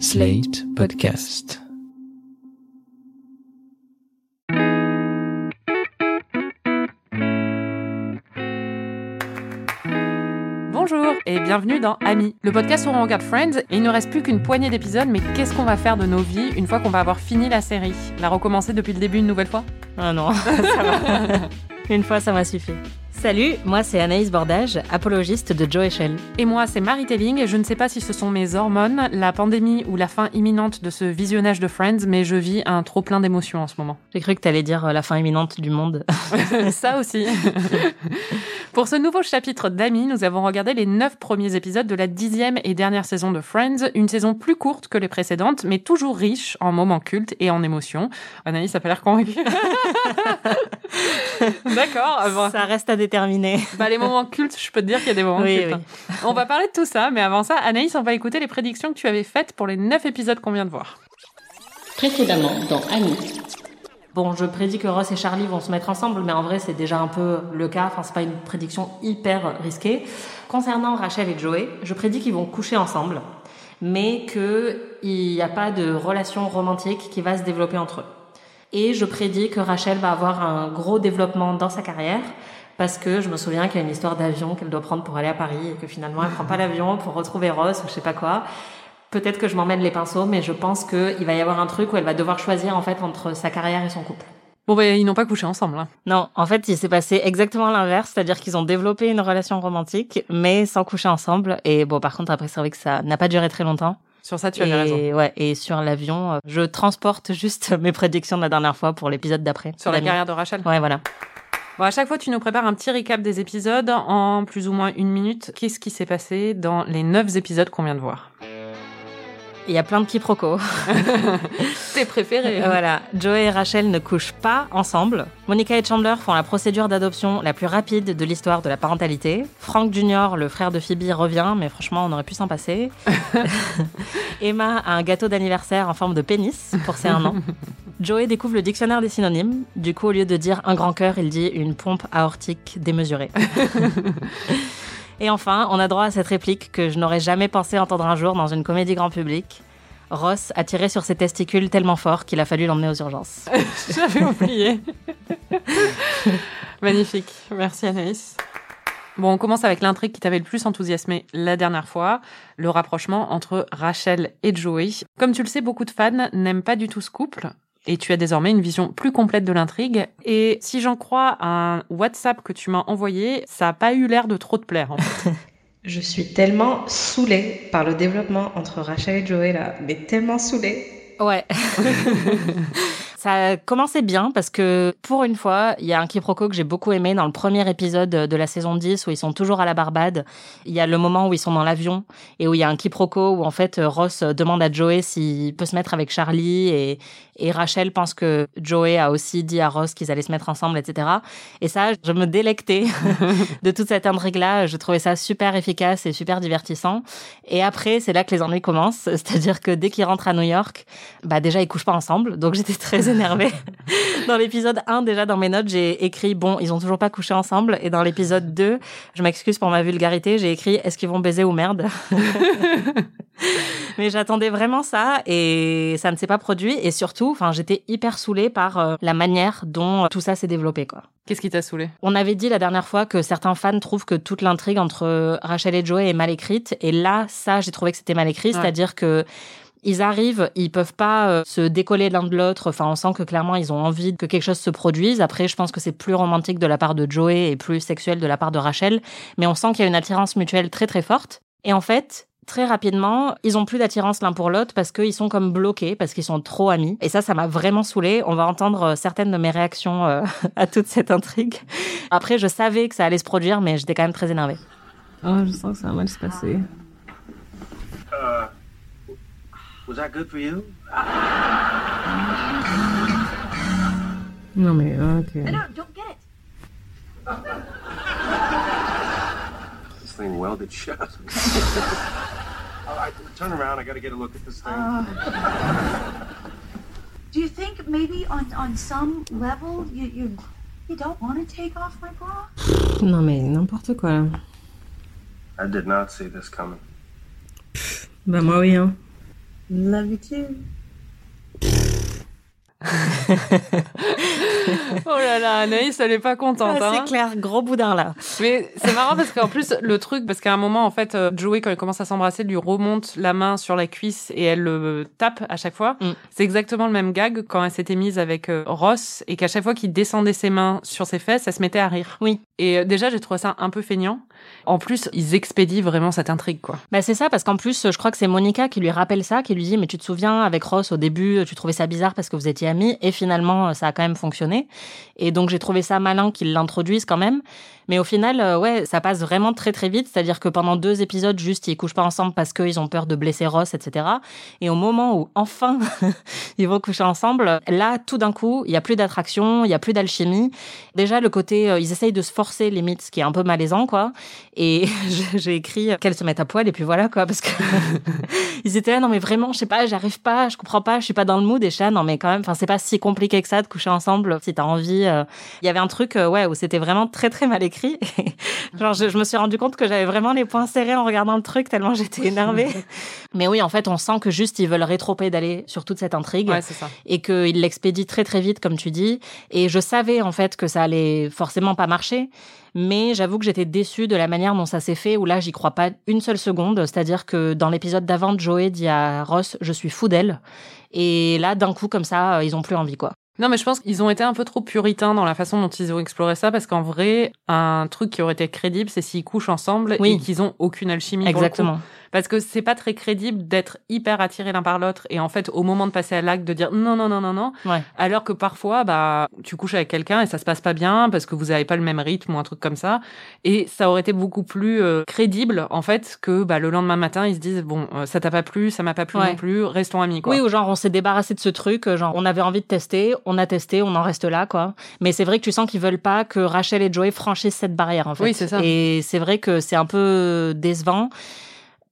Slate Podcast. Bonjour et bienvenue dans Ami, le podcast où on regarde Friends et il ne reste plus qu'une poignée d'épisodes, mais qu'est-ce qu'on va faire de nos vies une fois qu'on va avoir fini la série? La recommencer depuis le début une nouvelle fois? Ah non, ça va. Une fois, ça m'a suffi. Salut, moi c'est Anaïs Bordage, apologiste de Joe Echel. Et moi, c'est Marie Telling et je ne sais pas si ce sont mes hormones, la pandémie ou la fin imminente de ce visionnage de Friends, mais je vis un trop plein d'émotions en ce moment. J'ai cru que t'allais dire euh, la fin imminente du monde. Ça aussi. Pour ce nouveau chapitre d'Ami, nous avons regardé les neuf premiers épisodes de la dixième et dernière saison de Friends, une saison plus courte que les précédentes, mais toujours riche en moments cultes et en émotions. Anaïs, ça fait l'air convaincu. D'accord. bon. Ça reste à déterminer. Bah, les moments cultes, je peux te dire qu'il y a des moments Oui, cultes. hein. On va parler de tout ça, mais avant ça, Anaïs, on va écouter les prédictions que tu avais faites pour les neuf épisodes qu'on vient de voir. Précédemment dans Annie. Bon, je prédis que Ross et Charlie vont se mettre ensemble, mais en vrai, c'est déjà un peu le cas. Enfin, c'est pas une prédiction hyper risquée. Concernant Rachel et Joey, je prédis qu'ils vont coucher ensemble, mais qu'il n'y a pas de relation romantique qui va se développer entre eux. Et je prédis que Rachel va avoir un gros développement dans sa carrière, parce que je me souviens qu'il y a une histoire d'avion qu'elle doit prendre pour aller à Paris, et que finalement, elle prend pas l'avion pour retrouver Ross, ou je sais pas quoi. Peut-être que je m'emmène les pinceaux, mais je pense qu'il va y avoir un truc où elle va devoir choisir en fait entre sa carrière et son couple. Bon, bah, ils n'ont pas couché ensemble. hein. Non, en fait, il s'est passé exactement l'inverse, c'est-à-dire qu'ils ont développé une relation romantique, mais sans coucher ensemble. Et bon, par contre, après, c'est vrai que ça n'a pas duré très longtemps. Sur ça, tu avais et, raison. Ouais, et sur l'avion, euh, je transporte juste mes prédictions de la dernière fois pour l'épisode d'après. Sur la carrière de Rachel. Ouais, voilà. Bon, à chaque fois, tu nous prépares un petit récap des épisodes en plus ou moins une minute. Qu'est-ce qui s'est passé dans les neuf épisodes qu'on vient de voir? Il y a plein de quiproquos. Tes préférés. voilà, Joey et Rachel ne couchent pas ensemble. Monica et Chandler font la procédure d'adoption la plus rapide de l'histoire de la parentalité. Frank Jr., le frère de Phoebe, revient, mais franchement, on aurait pu s'en passer. Emma a un gâteau d'anniversaire en forme de pénis pour ses un an. Joey découvre le dictionnaire des synonymes. Du coup, au lieu de dire un grand cœur, il dit une pompe aortique démesurée. Et enfin, on a droit à cette réplique que je n'aurais jamais pensé entendre un jour dans une comédie grand public. Ross a tiré sur ses testicules tellement fort qu'il a fallu l'emmener aux urgences. J'avais oublié. Magnifique. Merci Anaïs. Bon, on commence avec l'intrigue qui t'avait le plus enthousiasmé la dernière fois, le rapprochement entre Rachel et Joey. Comme tu le sais, beaucoup de fans n'aiment pas du tout ce couple. Et tu as désormais une vision plus complète de l'intrigue. Et si j'en crois un WhatsApp que tu m'as envoyé, ça n'a pas eu l'air de trop te plaire. En fait. Je suis tellement saoulée par le développement entre Rachel et Joey là, mais tellement saoulée. Ouais. Ça commençait bien parce que pour une fois, il y a un quiproquo que j'ai beaucoup aimé dans le premier épisode de la saison 10 où ils sont toujours à la Barbade. Il y a le moment où ils sont dans l'avion et où il y a un quiproquo où en fait Ross demande à Joey s'il peut se mettre avec Charlie et, et Rachel pense que Joey a aussi dit à Ross qu'ils allaient se mettre ensemble, etc. Et ça, je me délectais de toute cette intrigue-là. Je trouvais ça super efficace et super divertissant. Et après, c'est là que les ennuis commencent. C'est-à-dire que dès qu'ils rentrent à New York, bah déjà, ils couchent pas ensemble. Donc j'étais très énervée. Dans l'épisode 1, déjà dans mes notes, j'ai écrit, bon, ils ont toujours pas couché ensemble. Et dans l'épisode 2, je m'excuse pour ma vulgarité, j'ai écrit, est-ce qu'ils vont baiser ou merde? Mais j'attendais vraiment ça et ça ne s'est pas produit. Et surtout, enfin, j'étais hyper saoulée par euh, la manière dont euh, tout ça s'est développé, quoi. Qu'est-ce qui t'a saoulé On avait dit la dernière fois que certains fans trouvent que toute l'intrigue entre euh, Rachel et Joey est mal écrite. Et là, ça, j'ai trouvé que c'était mal écrit. Ouais. C'est-à-dire que ils arrivent, ils peuvent pas euh, se décoller l'un de l'autre. Enfin, on sent que clairement ils ont envie que quelque chose se produise. Après, je pense que c'est plus romantique de la part de Joey et plus sexuel de la part de Rachel. Mais on sent qu'il y a une attirance mutuelle très très forte. Et en fait, très rapidement, ils ont plus d'attirance l'un pour l'autre parce qu'ils sont comme bloqués, parce qu'ils sont trop amis. Et ça, ça m'a vraiment saoulée. On va entendre euh, certaines de mes réactions euh, à toute cette intrigue. Après, je savais que ça allait se produire, mais j'étais quand même très énervée. Oh, je sens que ça va mal se passer. Uh, was that good for you? No mais ok. No, don't get it. This thing welded shut. All right, turn around. I got to get a look at this thing. Uh, do you think maybe on on some level you you you don't want to take off my bra? Non mais n'importe quoi là. I did not see this coming. Bah moi oui hein. Love you too. Oh là là, Anaïs, elle est pas contente. Ah, hein. c'est clair, gros boudin là. Mais c'est marrant parce qu'en plus, le truc, parce qu'à un moment, en fait, euh, Joey, quand il commence à s'embrasser, lui remonte la main sur la cuisse et elle le tape à chaque fois. Mm. C'est exactement le même gag quand elle s'était mise avec euh, Ross et qu'à chaque fois qu'il descendait ses mains sur ses fesses, elle se mettait à rire. Oui. Et euh, déjà, j'ai trouvé ça un peu feignant. En plus, ils expédient vraiment cette intrigue, quoi. Bah c'est ça, parce qu'en plus, je crois que c'est Monica qui lui rappelle ça, qui lui dit, mais tu te souviens, avec Ross, au début, tu trouvais ça bizarre parce que vous étiez et finalement, ça a quand même fonctionné. Et donc, j'ai trouvé ça malin qu'ils l'introduisent quand même. Mais au final, euh, ouais, ça passe vraiment très très vite. C'est-à-dire que pendant deux épisodes, juste, ils couchent pas ensemble parce qu'ils ont peur de blesser Ross, etc. Et au moment où, enfin, ils vont coucher ensemble, là, tout d'un coup, il y a plus d'attraction, il y a plus d'alchimie. Déjà, le côté, euh, ils essayent de se forcer, limite, ce qui est un peu malaisant, quoi. Et j'ai écrit qu'elles se mettent à poil, et puis voilà, quoi, parce que ils étaient là, non, mais vraiment, je sais pas, j'arrive pas, je comprends pas, je suis pas dans le mood, et je suis là, non, mais quand même, enfin, c'est pas si compliqué que ça de coucher ensemble, si t'as envie. euh. Il y avait un truc, euh, ouais, où c'était vraiment très, très mal écrit. Genre, je, je me suis rendu compte que j'avais vraiment les poings serrés en regardant le truc, tellement j'étais énervée. mais oui, en fait, on sent que juste, ils veulent rétro-pédaler sur toute cette intrigue Ouais, c'est ça. et qu'il l'expédie très très vite comme tu dis. Et je savais en fait que ça allait forcément pas marcher. Mais j'avoue que j'étais déçue de la manière dont ça s'est fait où là j'y crois pas une seule seconde. C'est-à-dire que dans l'épisode d'avant Joey dit à Ross je suis fou d'elle. Et là d'un coup comme ça ils ont plus envie quoi Non, mais je pense qu'ils ont été un peu trop puritains dans la façon dont ils ont exploré ça, parce qu'en vrai, un truc qui aurait été crédible, c'est s'ils couchent ensemble Oui. et qu'ils ont aucune alchimie. pour le coup. Parce que c'est pas très crédible d'être hyper attiré l'un par l'autre et en fait, au moment de passer à l'acte, de dire non, non, non, non, non. ouais Alors que parfois, bah, tu couches avec quelqu'un et ça se passe pas bien parce que vous avez pas le même rythme ou un truc comme ça. Et ça aurait été beaucoup plus euh, crédible, en fait, que bah, le lendemain matin, ils se disent bon, euh, ça t'a pas plu, ça m'a pas plu Ouais. non plus, restons amis, quoi. Oui, ou genre on s'est débarrassé de ce truc, euh, genre on avait envie de tester, on a testé, on en reste là, quoi. Mais c'est vrai que tu sens qu'ils veulent pas que Rachel et Joey franchissent cette barrière, en fait. Oui, c'est ça. Et c'est vrai que c'est un peu décevant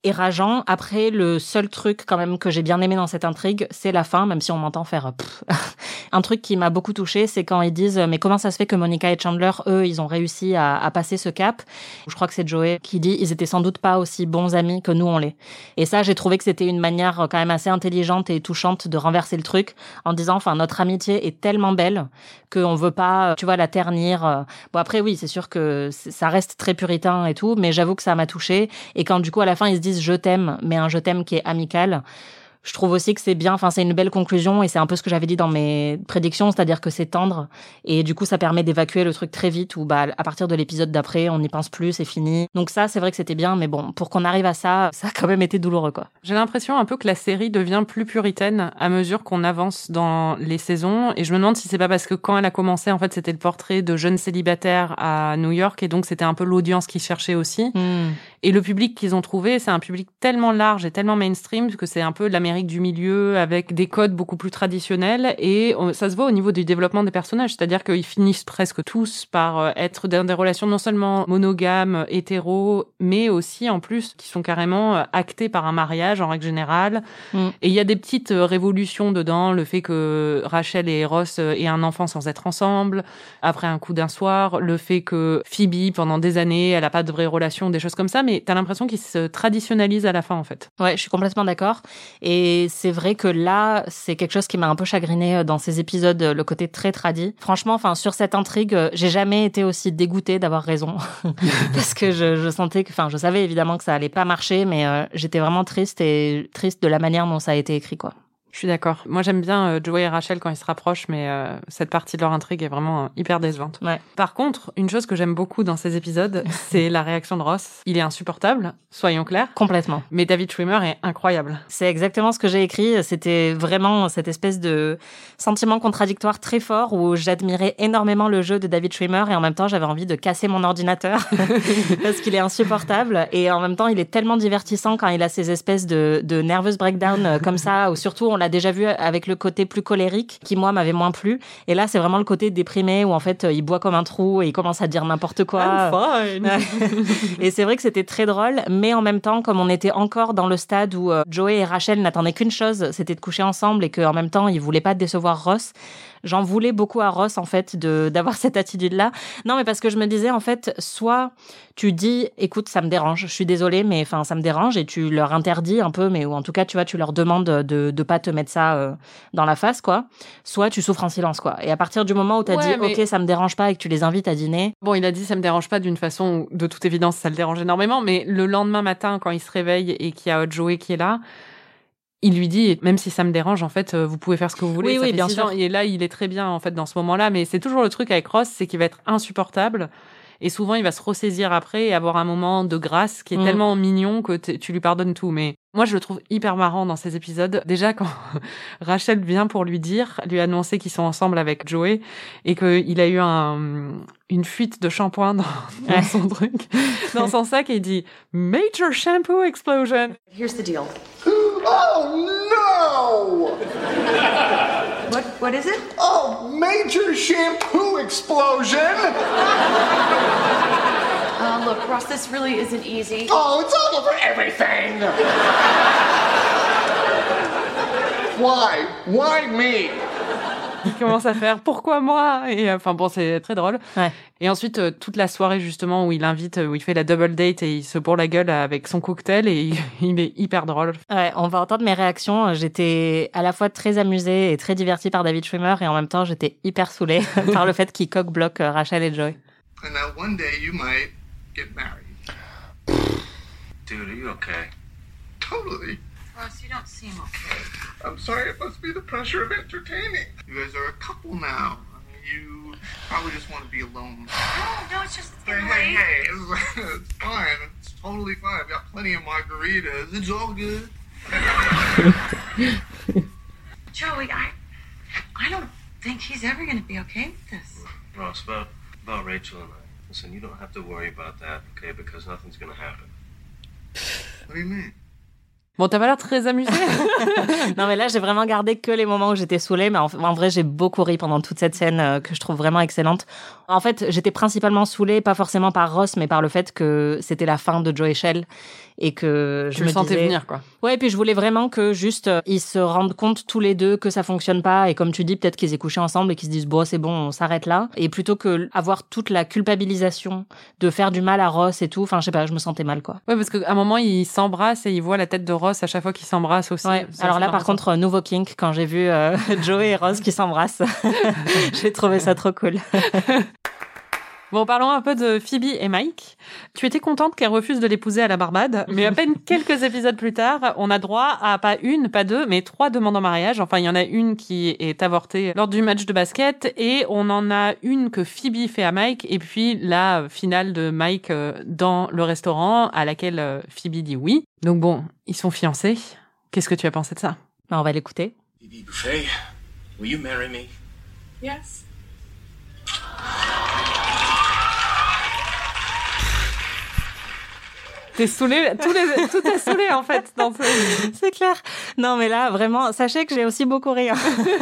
et rageant. Après, le seul truc quand même que j'ai bien aimé dans cette intrigue, c'est la fin, même si on m'entend faire euh, pff. un truc qui m'a beaucoup touché, c'est quand ils disent mais comment ça se fait que Monica et Chandler, eux, ils ont réussi à, passer ce cap? Je crois que c'est Joey qui dit ils étaient sans doute pas aussi bons amis que nous on l'est. Et ça, j'ai trouvé que c'était une manière euh, quand même assez intelligente et touchante de renverser le truc en disant, enfin, notre amitié est tellement belle qu'on veut pas, euh, tu vois, la ternir. euh. Bon, après, oui, c'est sûr que ça reste très puritain et tout, mais j'avoue que ça m'a touché. Et quand du coup, à la fin, ils se disent je t'aime, mais un je t'aime qui est amical. Je trouve aussi que c'est bien, enfin c'est une belle conclusion et c'est un peu ce que j'avais dit dans mes prédictions, c'est-à-dire que c'est tendre et du coup ça permet d'évacuer le truc très vite ou bah à partir de l'épisode d'après on n'y pense plus, c'est fini. Donc ça c'est vrai que c'était bien, mais bon pour qu'on arrive à ça, ça a quand même été douloureux quoi. J'ai l'impression un peu que la série devient plus puritaine à mesure qu'on avance dans les saisons. Et je me demande si c'est pas parce que quand elle a commencé, en fait, c'était le portrait de jeunes célibataires à New York. Et donc, c'était un peu l'audience qu'ils cherchaient aussi. Et le public qu'ils ont trouvé, c'est un public tellement large et tellement mainstream que c'est un peu l'Amérique du milieu avec des codes beaucoup plus traditionnels. Et ça se voit au niveau du développement des personnages. C'est-à-dire qu'ils finissent presque tous par euh, être dans des relations non seulement monogames, hétéros, mais aussi en plus qui sont carrément euh, actées par un mariage en règle générale. Mm. Et il y a des petites euh, révolutions dedans, le fait que Rachel et Ross aient un enfant sans être ensemble, après un coup d'un soir, le fait que Phoebe, pendant des années, elle a pas de vraie relation, des choses comme ça, mais t'as l'impression qu'ils se traditionnalisent à la fin, en fait. Ouais, je suis complètement d'accord. Et c'est vrai que là, c'est quelque chose qui m'a un peu chagriné euh, dans ces épisodes, euh, le côté très tradit. Franchement, enfin, sur cette intrigue, euh, j'ai jamais été aussi dégoûtée d'avoir raison. Parce que je, sentais que, enfin, je savais évidemment que ça allait pas marcher, mais j'étais vraiment triste et triste de la manière dont ça a été écrit, quoi. Je suis d'accord. Moi, j'aime bien euh, Joey et Rachel quand ils se rapprochent, mais euh, cette partie de leur intrigue est vraiment euh, hyper décevante. Ouais. Par contre, une chose que j'aime beaucoup dans ces épisodes, c'est la réaction de Ross. Il est insupportable, soyons clairs, Complètement. mais David Schwimmer est incroyable. C'est exactement ce que j'ai écrit. C'était vraiment cette espèce de sentiment contradictoire très fort où j'admirais énormément le jeu de David Schwimmer et en même temps j'avais envie de casser mon ordinateur parce qu'il est insupportable et en même temps il est tellement divertissant quand il a ces espèces de, de nervous breakdown comme ça ou surtout on l'a déjà vu avec le côté plus colérique qui moi m'avait moins plu et là c'est vraiment le côté déprimé où en fait il boit comme un trou et il commence à dire n'importe quoi. et c'est vrai que c'était très drôle, mais en même temps, comme on était encore dans le stade où euh, Joey et Rachel n'attendaient qu'une chose, c'était de coucher ensemble et qu'en même temps, ils voulaient pas décevoir Ross, j'en voulais beaucoup à Ross en fait de d'avoir cette attitude là. Non, mais parce que je me disais en fait, soit tu dis, écoute, ça me dérange, je suis désolée, mais enfin ça me dérange et tu leur interdis un peu, mais ou en tout cas tu vois, tu leur demandes de de pas te mettre ça euh, dans la face quoi. Soit tu souffres en silence quoi. Et à partir du moment où tu as Ouais, dit, mais- ok, ça me dérange pas et que tu les invites à dîner, Bon, il a dit ça me dérange pas d'une façon où, de toute évidence, ça le dérange énormément, mais le lendemain matin, quand il se réveille et qu'il y a Joey qui est là, il lui dit, même si ça me dérange, en fait, euh, vous pouvez faire ce que vous voulez. Oui, ça oui, fait bien sûr. ans. Et là, il est très bien, en fait, dans ce moment-là, mais c'est toujours le truc avec Ross, c'est qu'il va être insupportable. Et souvent, il va se ressaisir après et avoir un moment de grâce qui est Mm. tellement mignon que tu lui pardonnes tout. Mais moi, je le trouve hyper marrant dans ces épisodes. Déjà, quand Rachel vient pour lui dire, lui annoncer qu'ils sont ensemble avec Joey et qu'il a eu un, une fuite de shampoing dans, dans Ouais. son truc, dans son sac, et il dit Major Shampoo Explosion. Here's the deal. What is it? Oh, major shampoo explosion! Uh, look, Ross, this really isn't easy. Oh, it's all over everything! Why? Why me? Il commence à faire Pourquoi moi Et euh, enfin bon, c'est très drôle. Ouais. Et ensuite, euh, toute la soirée justement où il invite, euh, où il fait la double date et il se bourre la gueule avec son cocktail et il, il est hyper drôle. Ouais, on va entendre mes réactions. J'étais à la fois très amusée et très divertie par David Schwimmer et en même temps j'étais hyper saoulée par le fait qu'il coque-bloque euh, Rachel et Joey. And now one day you might get married. Dude, are you okay? Totally. Ross, you don't seem okay. I'm sorry, it must be the pressure of entertaining. You guys are a couple now. I mean, you probably just want to be alone. No, no, it's just it's Hey, getting hey, hey, it's, it's fine. It's totally fine. I've got plenty of margaritas. It's all good. Joey, I, I don't think he's ever going to be okay with this. Ross, about, about Rachel and I. Listen, you don't have to worry about that, okay? Because nothing's gonna happen. What do you mean? Bon, t'as pas l'air très amusé. non mais là j'ai vraiment gardé que les moments où j'étais saoulée mais en, en vrai j'ai beaucoup ri pendant toute cette scène euh, que je trouve vraiment excellente. En fait j'étais principalement saoulée pas forcément par Ross mais par le fait que c'était la fin de Joe Shell et que je le me sentais disais... venir, quoi. Ouais, et puis je voulais vraiment que juste euh, ils se rendent compte tous les deux que ça fonctionne pas et comme tu dis peut-être qu'ils aient couché ensemble et qu'ils se disent bon c'est bon on s'arrête là et plutôt que avoir toute la culpabilisation de faire du mal à Ross et tout enfin je sais pas je me sentais mal quoi. Ouais, parce qu'à un moment, il s'embrasse et il voit la tête de Ross à chaque fois qu'il s'embrasse aussi. Ouais. Alors là par contre euh, nouveau kink quand j'ai vu euh, Joey et Ross qui s'embrassent j'ai trouvé ça trop cool. Bon, parlons un peu de Phoebe et Mike. Tu étais contente qu'elle refuse de l'épouser à la Barbade, mais à peine quelques épisodes plus tard, on a droit à pas une, pas deux, mais trois demandes en mariage. Enfin, il y en a une qui est avortée lors du match de basket, et on en a une que Phoebe fait à Mike, et puis la finale de Mike euh, dans le restaurant, à laquelle euh, Phoebe dit oui. Donc bon, ils sont fiancés. Qu'est-ce que tu as pensé de ça? Ben, on va l'écouter. Phoebe Buffet, will you marry me? Yes. T'es saoulé, tous les, tout est saoulé en fait dans ce... C'est clair. Non, mais là, vraiment, sachez que j'ai aussi beaucoup ri. hein.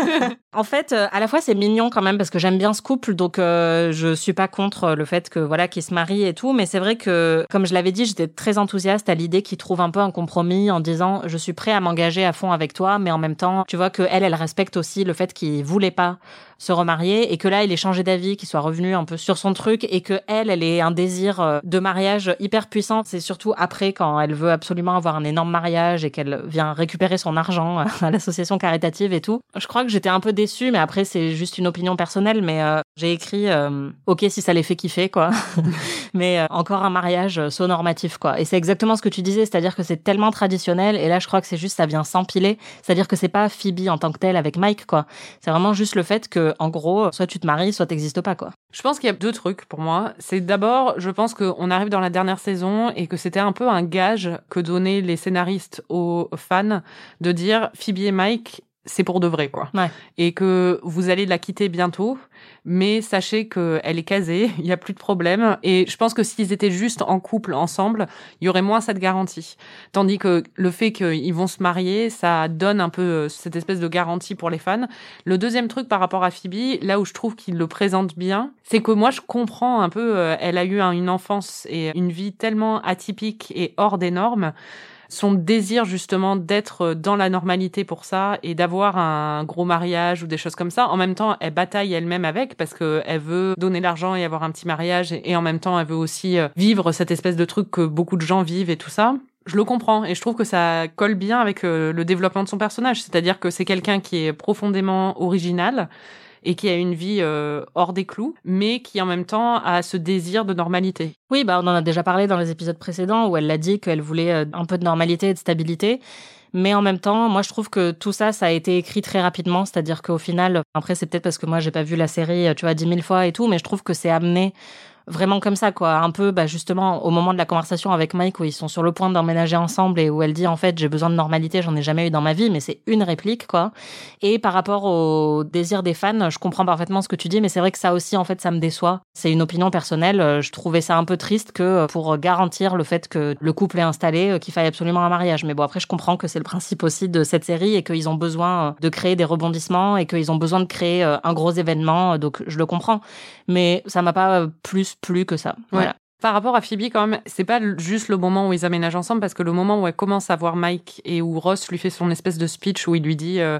en fait, euh, à la fois, c'est mignon quand même parce que j'aime bien ce couple, donc euh, je suis pas contre le fait que voilà qu'ils se marient et tout. Mais c'est vrai que, comme je l'avais dit, j'étais très enthousiaste à l'idée qu'ils trouvent un peu un compromis en disant je suis prêt à m'engager à fond avec toi, mais en même temps, tu vois que elle, elle respecte aussi le fait qu'il voulait pas se remarier et que là il ait changé d'avis, qu'il soit revenu un peu sur son truc et que elle, elle ait un désir euh, de mariage hyper puissant. C'est surtout après quand elle veut absolument avoir un énorme mariage et qu'elle vient récupérer son argent à l'association caritative et tout. Je crois que j'étais un peu déçue, mais après c'est juste une opinion personnelle. Mais euh, j'ai écrit euh, ok si ça les fait kiffer quoi, mais euh, encore un mariage euh, so normatif quoi. Et c'est exactement ce que tu disais, c'est-à-dire que c'est tellement traditionnel et là je crois que c'est juste ça vient s'empiler. C'est-à-dire que c'est pas Phoebe en tant que telle avec Mike quoi. C'est vraiment juste le fait que en gros soit tu te maries, soit t'existes pas quoi. Je pense qu'il y a deux trucs pour moi. C'est d'abord, je pense qu'on arrive dans la dernière saison et que c'était un peu un gage que donnaient les scénaristes aux fans de dire Phoebe et Mike, c'est pour de vrai, quoi. Ouais. Et que vous allez la quitter bientôt, mais sachez qu'elle est casée, il n'y a plus de problème. Et je pense que s'ils étaient juste en couple ensemble, il y aurait moins cette garantie. Tandis que le fait qu'ils vont se marier, ça donne un peu euh, cette espèce de garantie pour les fans. Le deuxième truc par rapport à Phoebe, là où je trouve qu'il le présente bien, c'est que moi je comprends un peu, euh, elle a eu un- une enfance et une vie tellement atypique et hors des normes son désir justement d'être dans la normalité pour ça et d'avoir un gros mariage ou des choses comme ça. En même temps, elle bataille elle-même avec parce que elle veut donner l'argent et avoir un petit mariage et, et en même temps, elle veut aussi euh, vivre cette espèce de truc que beaucoup de gens vivent et tout ça. Je le comprends et je trouve que ça colle bien avec euh, le développement de son personnage. C'est-à-dire que c'est quelqu'un qui est profondément original et qui a une vie euh, hors des clous, mais qui en même temps a ce désir de normalité. Oui, bah on en a déjà parlé dans les épisodes précédents où elle l'a dit qu'elle voulait euh, un peu de normalité et de stabilité. Mais en même temps, moi, je trouve que tout ça, ça a été écrit très rapidement. C'est-à-dire qu'au final, après, c'est peut-être parce que moi, j'ai pas vu la série, tu vois, dix mille fois et tout, mais je trouve que c'est amené vraiment comme ça, quoi. Un peu, bah, justement, au moment de la conversation avec Mike où ils sont sur le point d'emménager ensemble et où elle dit, en fait, j'ai besoin de normalité, j'en ai jamais eu dans ma vie, mais c'est une réplique, quoi. Et par rapport au désir des fans, je comprends parfaitement ce que tu dis, mais c'est vrai que ça aussi, en fait, ça me déçoit. C'est une opinion personnelle. Euh, je trouvais ça un peu triste que euh, pour garantir le fait que le couple est installé, euh, qu'il faille absolument un mariage. Mais bon, après, je comprends que c'est le principe aussi de cette série et qu'ils ont besoin de créer des rebondissements et qu'ils ont besoin de créer un gros événement. Donc, je le comprends. Mais ça m'a pas plus plus que ça. Voilà. Par rapport à Phoebe, quand même, c'est pas juste le moment où ils aménagent ensemble, parce que le moment où elle commence à voir Mike et où Ross lui fait son espèce de speech où il lui dit euh,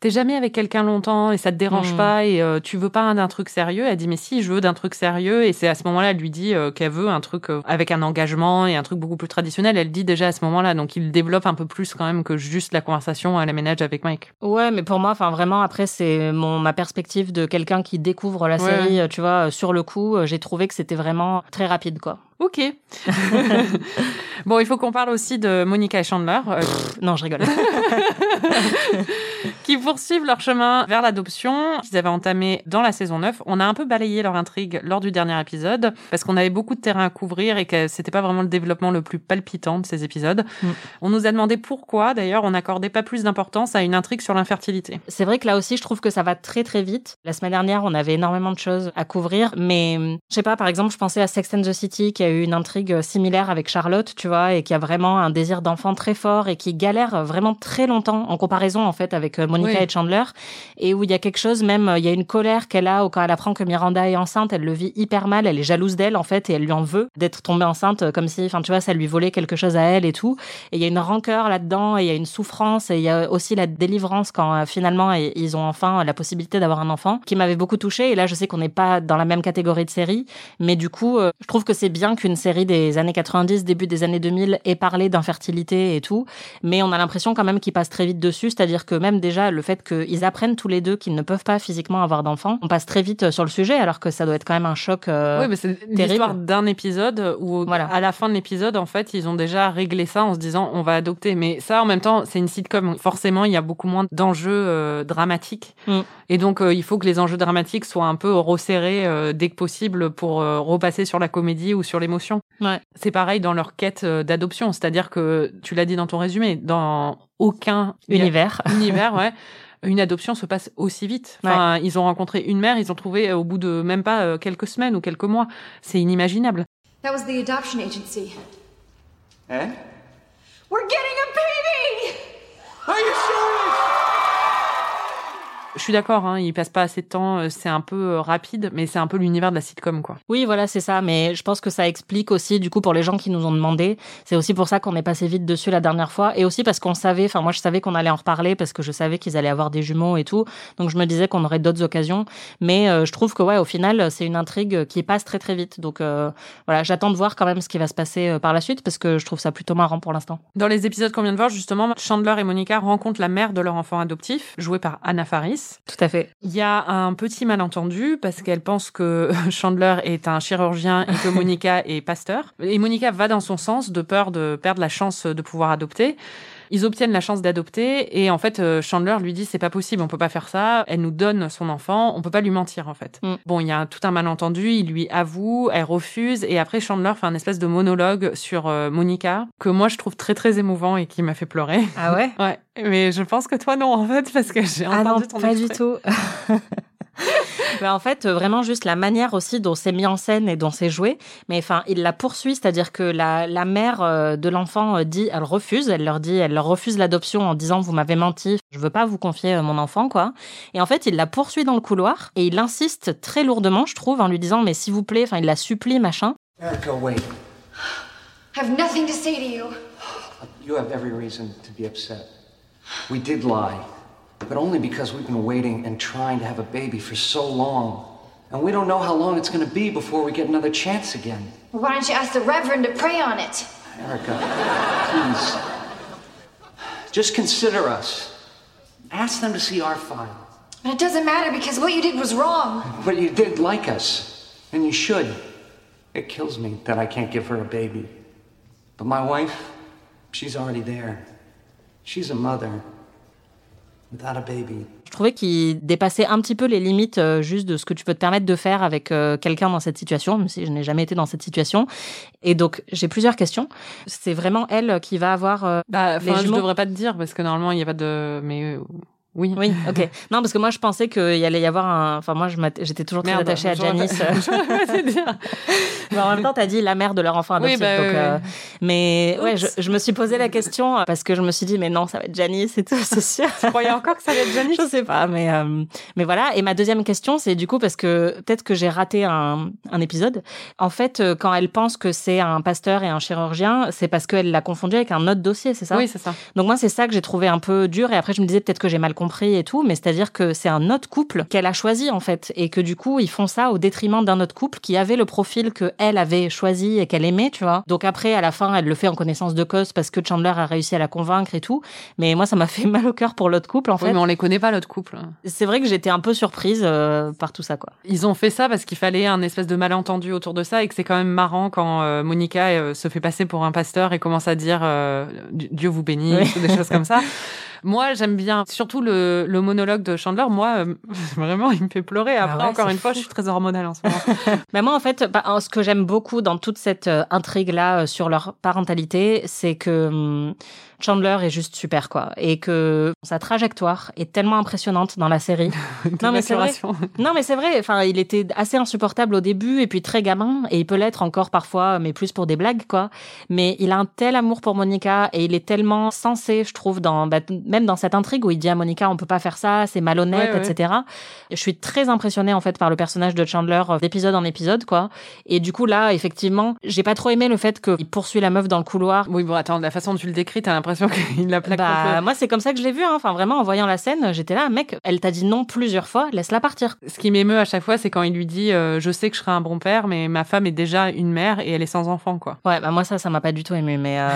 t'es jamais avec quelqu'un longtemps et ça te dérange Mm. pas et euh, tu veux pas d'un truc sérieux? Elle dit mais si je veux d'un truc sérieux et c'est à ce moment-là elle lui dit euh, qu'elle veut un truc euh, avec un engagement et un truc beaucoup plus traditionnel. Elle dit déjà à ce moment-là donc il développe un peu plus quand même que juste la conversation à la ménage avec Mike. Ouais, mais pour moi, enfin vraiment, après c'est mon ma perspective de quelqu'un qui découvre la série. Tu vois, sur le coup, j'ai trouvé que c'était vraiment très rapide, quoi. Ok. bon, il faut qu'on parle aussi de Monica et Chandler. euh, Non, je rigole. qui poursuivent leur chemin vers l'adoption qu'ils avaient entamé dans la saison 9. On a un peu balayé leur intrigue lors du dernier épisode parce qu'on avait beaucoup de terrain à couvrir et que c'était pas vraiment le développement le plus palpitant de ces épisodes. Mm. On nous a demandé pourquoi d'ailleurs on n'accordait pas plus d'importance à une intrigue sur l'infertilité. C'est vrai que là aussi, je trouve que ça va très très vite. La semaine dernière, on avait énormément de choses à couvrir, mais je sais pas, par exemple, je pensais à Sex and the City qui a eu une intrigue euh, similaire avec Charlotte, tu vois, et qui a vraiment un désir d'enfant très fort et qui galère vraiment très longtemps en comparaison en fait avec euh, Monica Oui. et Chandler, et où il y a quelque chose même, euh, il y a une colère qu'elle a quand elle apprend que Miranda est enceinte, elle le vit hyper mal, elle est jalouse d'elle en fait et elle lui en veut d'être tombée enceinte euh, comme si, enfin tu vois, ça lui volait quelque chose à elle et tout. Et il y a une rancœur là-dedans, et il y a une souffrance, et il y a aussi la délivrance quand euh, finalement ils ont enfin la possibilité d'avoir un enfant, qui m'avait beaucoup touchée. Et là, je sais qu'on n'est pas dans la même catégorie de série, mais du coup, euh, je trouve que c'est bien qu'une série des années 90, début des années 2000 ait parlé d'infertilité et tout, mais on a l'impression quand même qu'ils passent très vite dessus, c'est-à-dire que même déjà le fait qu'ils apprennent tous les deux qu'ils ne peuvent pas physiquement avoir d'enfants, on passe très vite euh, sur le sujet, alors que ça doit être quand même un choc. euh, oui, mais c'est terrible. l'histoire d'un épisode où Voilà. à la fin de l'épisode, en fait, ils ont déjà réglé ça en se disant on va adopter. Mais ça, en même temps, c'est une sitcom. Forcément, il y a beaucoup moins d'enjeux euh, dramatiques. Mm. Et donc, euh, il faut que les enjeux dramatiques soient un peu resserrés dès que possible pour repasser sur la comédie ou sur l'émotion. Ouais. C'est pareil dans leur quête euh, d'adoption. C'est-à-dire que, tu l'as dit dans ton résumé, dans aucun univers. univers, ouais. Une adoption se passe aussi vite. Enfin, ils ont rencontré une mère, ils ont trouvé euh, au bout de même pas euh, quelques semaines ou quelques mois. C'est inimaginable. That was the adoption agency. Eh? We're getting a baby! Are you serious? Je suis d'accord, hein, il passe pas assez de temps, euh, c'est un peu euh, rapide, mais c'est un peu l'univers de la sitcom, quoi. Oui, voilà, c'est ça. Mais je pense que ça explique aussi, du coup, pour les gens qui nous ont demandé. C'est aussi pour ça qu'on est passé vite dessus la dernière fois. Et aussi parce qu'on savait, enfin, moi, je savais qu'on allait en reparler parce que je savais qu'ils allaient avoir des jumeaux et tout. Donc, je me disais qu'on aurait d'autres occasions. Mais euh, je trouve que, ouais, au final, c'est une intrigue qui passe très, très vite. Donc, euh, voilà, j'attends de voir quand même ce qui va se passer par la suite parce que je trouve ça plutôt marrant pour l'instant. Dans les épisodes qu'on vient de voir, justement, Chandler et Monica rencontrent la mère de leur enfant adoptif, jouée par Anna Faris. Tout à fait. Il y a un petit malentendu parce qu'elle pense que Chandler est un chirurgien et que Monica est pasteur. Et Monica va dans son sens de peur de perdre la chance de pouvoir adopter. Ils obtiennent la chance d'adopter et en fait euh, Chandler lui dit c'est pas possible, on peut pas faire ça. Elle nous donne son enfant, on peut pas lui mentir en fait. Mm. Bon, il y a tout un malentendu, il lui avoue, elle refuse et après Chandler fait un espèce de monologue sur euh, Monica que moi je trouve très très émouvant et qui m'a fait pleurer. Ah ouais? Ouais, mais je pense que toi non en fait parce que j'ai Ah entendu non, ton pas du tout. Mais en fait, euh, vraiment juste la manière aussi dont c'est mis en scène et dont c'est joué. Mais enfin, il la poursuit, c'est-à-dire que la, la mère euh, de l'enfant euh, dit, elle refuse, elle leur dit, elle leur refuse l'adoption en disant, vous m'avez menti, je veux pas vous confier mon enfant, quoi. Et en fait, il la poursuit dans le couloir et il insiste très lourdement, je trouve, en lui disant, mais s'il vous plaît, enfin, il la supplie, machin. Erica, wait. I have nothing to say to you. You have every reason to be upset. We did lie, but only because we've been waiting and trying to have a baby for so long. And we don't know how long it's going to be before we get another chance again. Why don't you ask the Reverend to pray on it? Erica, please. Just consider us. Ask them to see our file. But it doesn't matter because what you did was wrong. But you did like us, and you should. It kills me that I can't give her a baby. But my wife, she's already there. She's a mother without a baby. Je trouvais qu'il dépassait un petit peu les limites euh, juste de ce que tu peux te permettre de faire avec euh, quelqu'un dans cette situation, même si je n'ai jamais été dans cette situation. Et donc, j'ai plusieurs questions. C'est vraiment elle qui va avoir euh, Bah, les je jumeaux devrais pas te dire parce que normalement il y a pas de. Mais oui. Oui, ok. Non, parce que moi, je pensais qu'il allait y avoir un. Enfin, moi, j'étais toujours très Merde, attachée à Janice. Mais en même temps, t'as dit la mère de leur enfant Oui, adoptif. bah, donc, oui, euh, oui. Mais ouais, je, me suis posé la question euh, parce que je me suis dit, mais non, ça va être Janice et tout, c'est sûr. Tu croyais encore que ça allait être Janice? Je sais pas, mais euh, mais voilà. Et ma deuxième question, c'est du coup parce que peut-être que j'ai raté un, un épisode. En fait, quand elle pense que c'est un pasteur et un chirurgien, c'est parce qu'elle l'a confondu avec un autre dossier, c'est ça? Oui, c'est ça. Donc moi, c'est ça que j'ai trouvé un peu dur. Et après, je me disais peut-être que j'ai mal compris et tout, mais c'est-à-dire que c'est un autre couple qu'elle a choisi en fait, et que du coup, ils font ça au détriment d'un autre couple qui avait le profil que elle avait choisi et qu'elle aimait, tu vois. Donc après, à la fin, elle le fait en connaissance de cause parce que Chandler a réussi à la convaincre et tout. Mais moi, ça m'a fait mal au cœur pour l'autre couple en Oui, fait. mais on les connaît pas l'autre couple. C'est vrai que j'étais un peu surprise euh, par tout ça, quoi. Ils ont fait ça parce qu'il fallait un espèce de malentendu autour de ça et que c'est quand même marrant quand euh, Monica euh, se fait passer pour un pasteur et commence à dire Dieu vous bénisse Oui. ou des choses comme ça. Moi, j'aime bien surtout le, le monologue de Chandler. Moi, euh, vraiment, il me fait pleurer. Après, Ah ouais, encore une fois, je suis très hormonale en ce moment. Mais moi, en fait, bah, ce que j'aime beaucoup dans toute cette euh, intrigue-là euh, sur leur parentalité, c'est que hum, Chandler est juste super, quoi. Et que sa trajectoire est tellement impressionnante dans la série. non, mais c'est vrai. Non, mais c'est vrai. Enfin, il était assez insupportable au début et puis très gamin. Et il peut l'être encore parfois, mais plus pour des blagues, quoi. Mais il a un tel amour pour Monica et il est tellement sensé, je trouve, dans, bah, même dans cette intrigue où il dit à Monica, on peut pas faire ça, c'est malhonnête, Ouais, etc. Et je suis très impressionnée, en fait, par le personnage de Chandler euh, d'épisode en épisode, quoi. Et du coup, là, effectivement, j'ai pas trop aimé le fait qu'il poursuit la meuf dans le couloir. Oui, bon, attends, la façon dont tu le décris, t'as l'impression qu'il la plaque Bah, moi, c'est comme ça que je l'ai vu, hein. Enfin, vraiment, en voyant la scène, j'étais là, mec, elle t'a dit non plusieurs fois, laisse-la partir. Ce qui m'émeut à chaque fois, c'est quand il lui dit euh, Je sais que je serai un bon père, mais ma femme est déjà une mère et elle est sans enfant, quoi. Ouais, bah moi ça, ça m'a pas du tout ému, mais euh...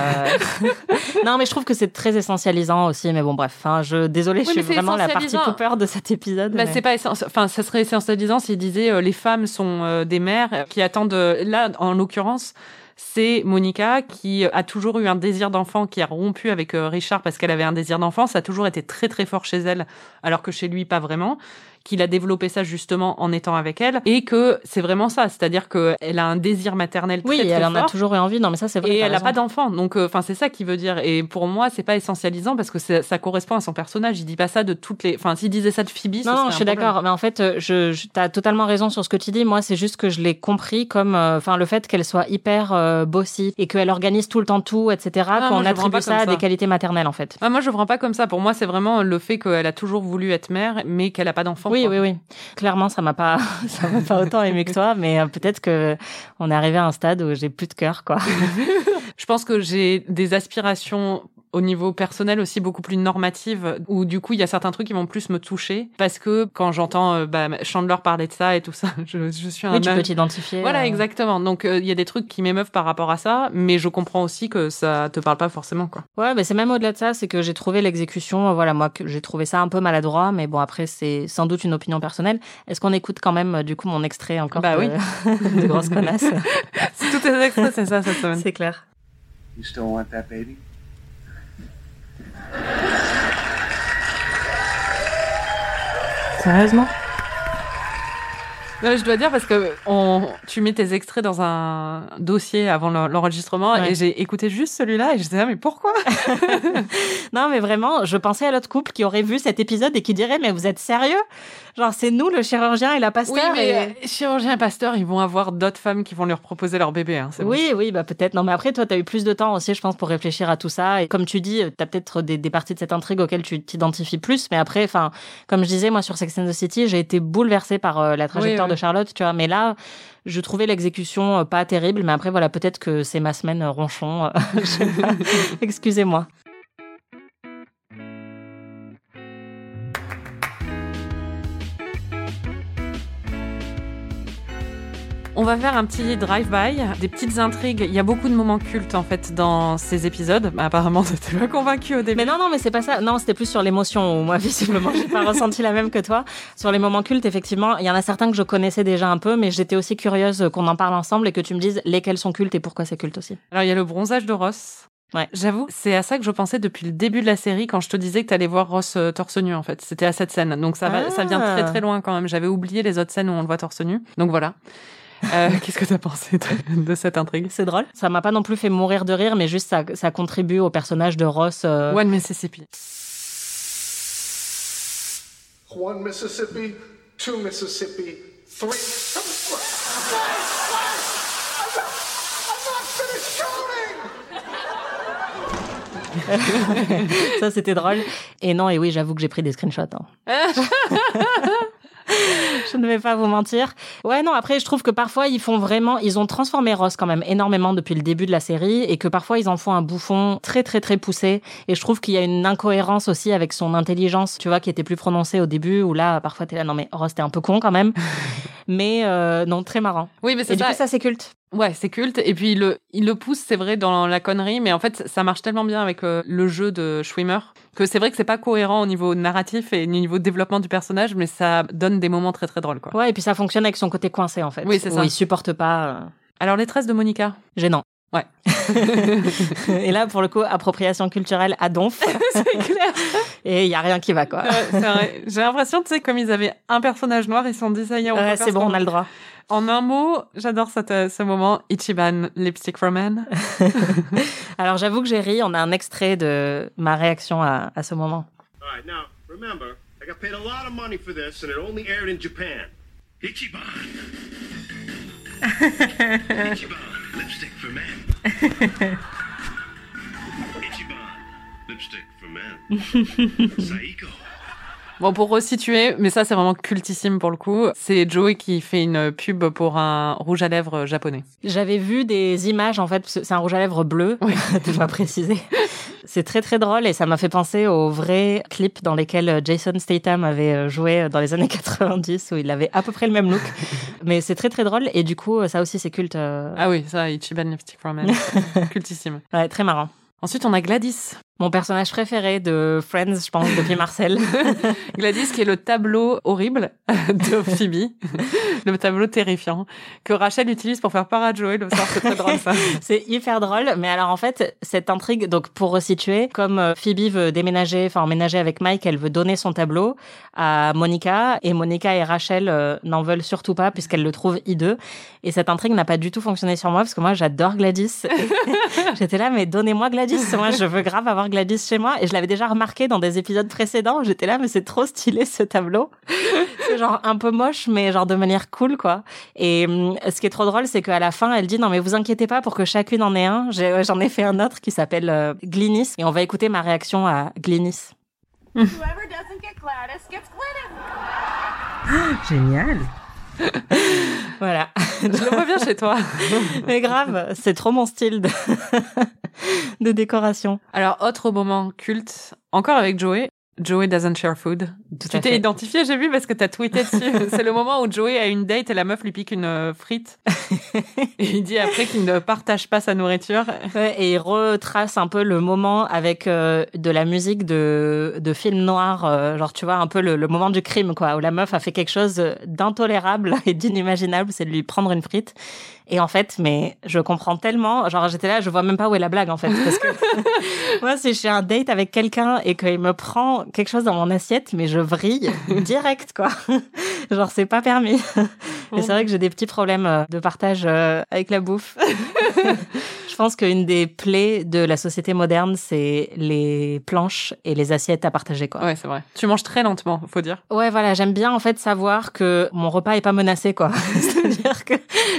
non, mais je trouve que c'est très essentialisant aussi. Mais bon, bref, enfin, je désolée, Oui, je suis vraiment la partie pooper de cet épisode. Bah, mais- c'est pas essentiel. Enfin, ça serait essentialisant s'il disait euh, les femmes sont des mères qui attendent. Là, en l'occurrence, c'est Monica qui a toujours eu un désir d'enfant, qui a rompu avec euh, Richard parce qu'elle avait un désir d'enfant. Ça a toujours été très très fort chez elle, alors que chez lui pas vraiment. Qu'il a développé ça justement en étant avec elle et que c'est vraiment ça, c'est-à-dire que elle a un désir maternel très Oui, très elle en a toujours eu envie. Non, mais ça, c'est vrai. Et elle n'a pas d'enfant, donc euh, enfin c'est ça qu'il veut dire. Et pour moi, c'est pas essentialisant parce que ça correspond à son personnage. Il dit pas ça de toutes les. Enfin, s'il disait ça de Phoebe, Non, non, je suis d'accord. Mais en fait, euh, je, je t'as totalement raison sur ce que tu dis. Moi, c'est juste que je l'ai compris comme, euh, enfin, le fait qu'elle soit hyper euh, bossy et qu'elle organise tout le temps tout, etc. Ah, qu'on attribue pas ça à des qualités maternelles, en fait. Ah, moi, je prends pas comme ça. Pour moi, c'est vraiment le fait qu'elle a toujours voulu être mère, mais qu'elle a pas d'enfant. Oui, quoi. oui, oui. Clairement, ça m'a pas, ça m'a pas autant aimé que toi, mais euh, peut-être que on est arrivé à un stade où j'ai plus de cœur, quoi. Je pense que j'ai des aspirations au niveau personnel aussi beaucoup plus normatives, où du coup, il y a certains trucs qui vont plus me toucher, parce que quand j'entends euh, bah, Chandler parler de ça et tout ça, je, je suis un Oui, tu peux t'identifier. Voilà, euh. exactement. Donc, euh, il y a des trucs qui m'émeuvent par rapport à ça, mais je comprends aussi que ça te parle pas forcément, quoi. Ouais, mais c'est même au-delà de ça, c'est que j'ai trouvé l'exécution, voilà, moi, que j'ai trouvé ça un peu maladroit, mais bon, après, c'est sans doute une opinion personnelle. Est-ce qu'on écoute quand même, du coup, mon extrait encore Bah de, oui. de grosse connasse? C'est Tous tes extraits, c'est ça cette semaine. C'est clair. You still want that baby? Sérieusement? Non, je dois dire parce que on, tu mets tes extraits dans un dossier avant l'en- l'enregistrement Ouais. et j'ai écouté juste celui-là et j'étais là, mais pourquoi? Non, mais vraiment, je pensais à l'autre couple qui aurait vu cet épisode et qui dirait, mais vous êtes sérieux? Genre, c'est nous, le chirurgien et la pasteur. Oui, mais et- euh, chirurgien et pasteur, ils vont avoir d'autres femmes qui vont leur proposer leur bébé. Hein, bon. Oui, oui, bah peut-être. Non, mais après, toi, t'as eu plus de temps aussi, je pense, pour réfléchir à tout ça. Et comme tu dis, t'as peut-être des, des parties de cette intrigue auxquelles tu t'identifies plus. Mais après, enfin, comme je disais, moi, sur Sex and the City, j'ai été bouleversée par euh, la trajectoire Oui, de Charlotte, tu vois. Mais là, je trouvais l'exécution euh, pas terrible, mais après, voilà, peut-être que c'est ma semaine euh, ronchon. euh. Excusez-moi. On va faire un petit drive-by, des petites intrigues. Il y a beaucoup de moments cultes en fait dans ces épisodes. Bah, apparemment, t'étais pas convaincu au début. Mais non, non, mais c'est pas ça. Non, c'était plus sur l'émotion. Moi, visiblement, j'ai pas ressenti la même que toi. Sur les moments cultes, effectivement, il y en a certains que je connaissais déjà un peu, mais j'étais aussi curieuse qu'on en parle ensemble et que tu me dises lesquels sont cultes et pourquoi c'est culte aussi. Alors il y a le bronzage de Ross. Ouais. J'avoue, c'est à ça que je pensais depuis le début de la série quand je te disais que t'allais voir Ross euh, torse nu en fait. C'était à cette scène. Donc ça va, Ah. ça vient très très loin quand même. J'avais oublié les autres scènes où on le voit torse nu. Donc voilà. Euh, Qu'est-ce que t'as pensé de, de cette intrigue? C'est drôle. Ça m'a pas non plus fait mourir de rire, mais juste ça, ça contribue au personnage de Ross. euh, One Mississippi. One Mississippi, two Mississippi, three. ça, c'était drôle. Et non, et oui, j'avoue que j'ai pris des screenshots. hein. je ne vais pas vous mentir. Ouais, non, après, je trouve que parfois, ils font vraiment, ils ont transformé Ross quand même énormément depuis le début de la série et que parfois, ils en font un bouffon très, très, très poussé. Et je trouve qu'il y a une incohérence aussi avec son intelligence, tu vois, qui était plus prononcée au début où là, parfois, t'es là, non, mais Ross, t'es un peu con quand même. mais, euh, non, très marrant. Oui, mais Et c'est du ça. coup, ça, c'est culte. Ouais, c'est culte. Et puis, il le, il le pousse, c'est vrai, dans la connerie, mais en fait, ça marche tellement bien avec euh, le jeu de Schwimmer que c'est vrai que c'est pas cohérent au niveau narratif et au niveau développement du personnage, mais ça donne des moments très très drôles, quoi. Ouais, et puis ça fonctionne avec son côté coincé, en fait. Oui, c'est ça. il supporte pas. euh, Alors, les tresses de Monica? Gênant. Ouais. et là, pour le coup, appropriation culturelle à donf. c'est clair. Et il y a rien qui va, quoi. C'est vrai. J'ai l'impression, tu sais, comme ils avaient un personnage noir, ils se sont dit, ça y est, on Ouais, c'est ce bon, on a le droit. En un mot, j'adore cette, euh, ce moment. Ichiban, Lipstick for Men. Alors, j'avoue que j'ai ri. On a un extrait de ma réaction à, à ce moment. All right, now, remember, I got paid a lot of money for this, and it only aired in Japan. Ichiban. Ichiban, lipstick for men. Ichiban, lipstick for men. Saiko. Bon, pour resituer, mais ça, c'est vraiment cultissime pour le coup. C'est Joey qui fait une pub pour un rouge à lèvres japonais. J'avais vu des images, en fait, c'est un rouge à lèvres bleu, tu vas préciser. C'est très très drôle et ça m'a fait penser aux vrais clips dans lesquels Jason Statham avait joué dans les années 90 où il avait à peu près le même look. Mais c'est très très drôle et du coup, ça aussi c'est culte. euh, Ah oui, ça, Ichiban, Lipstick for Men. cultissime. Ouais, très marrant. Ensuite, on a Gladys. Mon personnage préféré de Friends, je pense, depuis Marcel. Gladys, qui est le tableau horrible de Phoebe. le tableau terrifiant que Rachel utilise pour faire peur à Joey le soir. C'est très drôle, ça. C'est hyper drôle, mais alors en fait, cette intrigue, donc pour resituer, comme euh, Phoebe veut déménager, enfin emménager avec Mike, elle veut donner son tableau à Monica, et Monica et Rachel euh, n'en veulent surtout pas puisqu'elles le trouvent hideux. Et cette intrigue n'a pas du tout fonctionné sur moi parce que moi j'adore Gladys. J'étais là, mais donnez-moi Gladys, moi je veux grave avoir Gladys chez moi. Et je l'avais déjà remarqué dans des épisodes précédents. J'étais là, mais c'est trop stylé ce tableau. c'est genre un peu moche, mais genre de manière cool, quoi. Et hum, ce qui est trop drôle, c'est qu'à la fin, elle dit non, mais vous inquiétez pas pour que chacune en ait un. Ouais, J'en ai, fait un autre qui s'appelle euh, Glinis. Et on va écouter ma réaction à Glinis. Whoever doesn't get Gladys gets Gladys. Génial. Voilà. Je le vois bien chez toi. mais grave, c'est trop mon style de, de décoration. Alors, autre moment culte, encore avec Joey. Joey doesn't share food. Tout tu t'es identifié, j'ai vu, parce que t'as tweeté dessus. C'est le moment où Joey a une date et la meuf lui pique une euh, frite. et il dit après qu'il ne partage pas sa nourriture. Ouais, et il retrace un peu le moment avec euh, de la musique de, de film noir, euh, genre tu vois, un peu le, le moment du crime, quoi, où la meuf a fait quelque chose d'intolérable et d'inimaginable, c'est de lui prendre une frite. Et en fait, mais je comprends tellement, genre j'étais là, je vois même pas où est la blague en fait, parce que moi, si je suis un date avec quelqu'un et qu'il me prend quelque chose dans mon assiette, mais je vrille direct, quoi. genre c'est pas permis. Et c'est vrai que j'ai des petits problèmes euh, de partage euh, avec la bouffe. je pense qu'une des plaies de la société moderne, c'est les planches et les assiettes à partager, quoi. Ouais, c'est vrai. Tu manges très lentement, faut dire. Ouais, voilà, j'aime bien en fait savoir que mon repas est pas menacé, quoi. C'est-à-dire que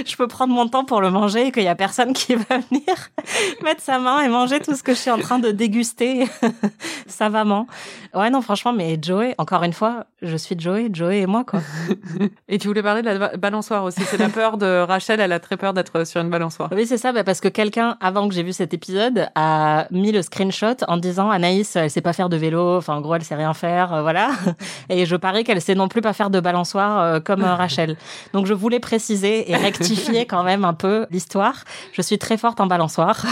je peux prendre mon temps pour le manger et qu'il y a personne qui va venir mettre sa main et manger tout ce que je suis en train de déguster savamment. Ouais, non, franchement, mais Joey, encore une fois, je suis Joey, Joey et moi, quoi. Et tu voulais parler de la ba- balançoire aussi. C'est la peur de Rachel, elle a très peur d'être sur une balançoire. Oui, c'est ça, bah, parce que quelqu'un, avant que j'ai vu cet épisode, a mis le screenshot en disant Anaïs, elle sait pas faire de vélo, enfin, en gros, elle sait rien faire, euh, voilà. Et je parie qu'elle sait non plus pas faire de balançoire euh, comme euh, Rachel. Donc, je voulais préciser et rectifier quand même un peu l'histoire. Je suis très forte en balançoire.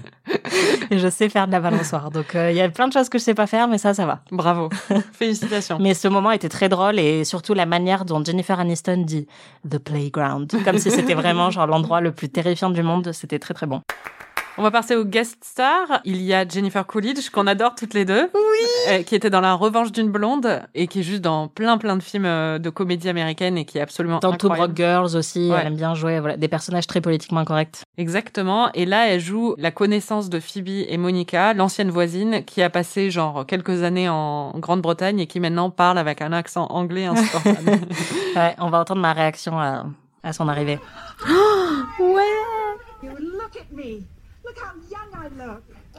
et je sais faire de la balançoire. Donc, il y a plein de choses que je sais pas faire, mais ça, ça va. Bravo. Félicitations. Mais ce moment était très drôle et surtout la manière dont Jennifer Aniston dit The Playground. Comme si c'était vraiment genre l'endroit le plus terrifiant du monde. C'était très très bon. On va passer au guest star. Il y a Jennifer Coolidge, qu'on adore toutes les deux. Oui. qui était dans La Revanche d'une blonde et qui est juste dans plein plein de films euh, de comédie américaine et qui est absolument Dans Two incroyable. Broke Girls aussi, Ouais. elle aime bien jouer voilà, des personnages très politiquement corrects. Exactement. Et là, elle joue la connaissance de Phoebe et Monica, l'ancienne voisine, qui a passé genre quelques années en Grande-Bretagne et qui maintenant parle avec un accent anglais insupportable. Ouais, on va entendre ma réaction à, à son arrivée. ouais.